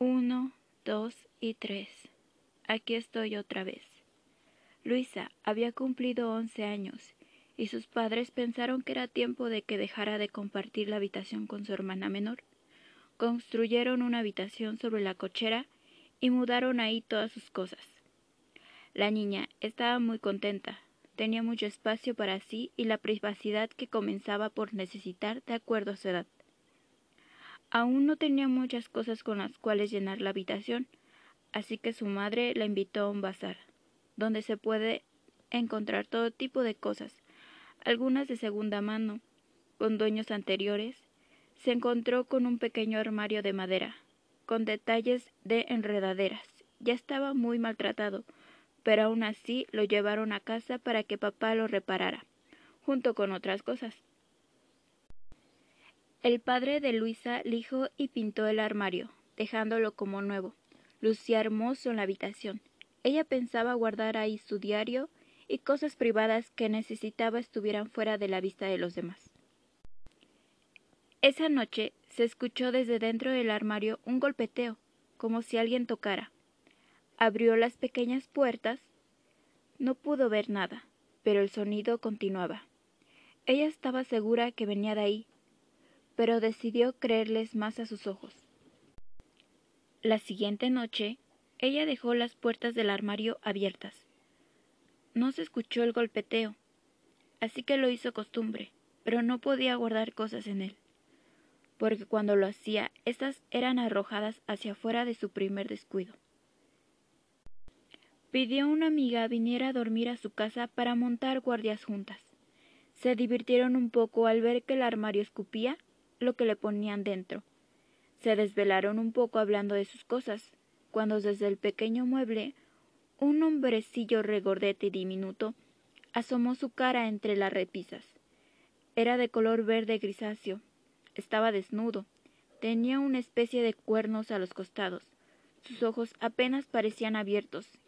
Uno, dos y tres. Aquí estoy otra vez. Luisa había cumplido once años y sus padres pensaron que era tiempo de que dejara de compartir la habitación con su hermana menor. Construyeron una habitación sobre la cochera y mudaron ahí todas sus cosas. La niña estaba muy contenta, tenía mucho espacio para sí y la privacidad que comenzaba por necesitar de acuerdo a su edad. Aún no tenía muchas cosas con las cuales llenar la habitación, así que su madre la invitó a un bazar, donde se puede encontrar todo tipo de cosas, algunas de segunda mano, con dueños anteriores, se encontró con un pequeño armario de madera, con detalles de enredaderas. Ya estaba muy maltratado, pero aún así lo llevaron a casa para que papá lo reparara, junto con otras cosas. El padre de Luisa lijó y pintó el armario, dejándolo como nuevo. Lucía hermoso en la habitación. Ella pensaba guardar ahí su diario y cosas privadas que necesitaba estuvieran fuera de la vista de los demás. Esa noche se escuchó desde dentro del armario un golpeteo, como si alguien tocara. Abrió las pequeñas puertas. No pudo ver nada, pero el sonido continuaba. Ella estaba segura que venía de ahí, pero decidió creerles más a sus ojos. La siguiente noche, ella dejó las puertas del armario abiertas. No se escuchó el golpeteo, así que lo hizo costumbre, pero no podía guardar cosas en él, porque cuando lo hacía, éstas eran arrojadas hacia afuera de su primer descuido. Pidió a una amiga viniera a dormir a su casa para montar guardias juntas. Se divirtieron un poco al ver que el armario escupía lo que le ponían dentro. Se desvelaron un poco hablando de sus cosas, cuando desde el pequeño mueble un hombrecillo regordete y diminuto asomó su cara entre las repisas. Era de color verde grisáceo, estaba desnudo, tenía una especie de cuernos a los costados, sus ojos apenas parecían abiertos,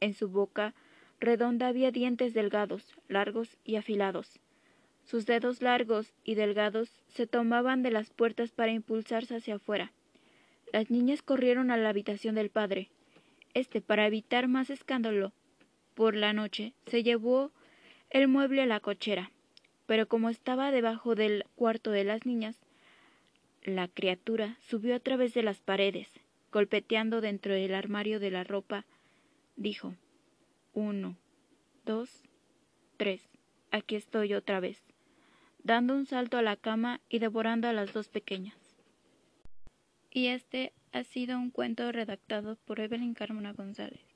en su boca redonda había dientes delgados, largos y afilados, sus dedos largos y delgados se tomaban de las puertas para impulsarse hacia afuera. Las niñas corrieron a la habitación del padre. Este, para evitar más escándalo, por la noche se llevó el mueble a la cochera, pero como estaba debajo del cuarto de las niñas, la criatura subió a través de las paredes, golpeteando dentro del armario de la ropa, dijo uno, dos, tres, aquí estoy otra vez dando un salto a la cama y devorando a las dos pequeñas. Y este ha sido un cuento redactado por Evelyn Carmona González.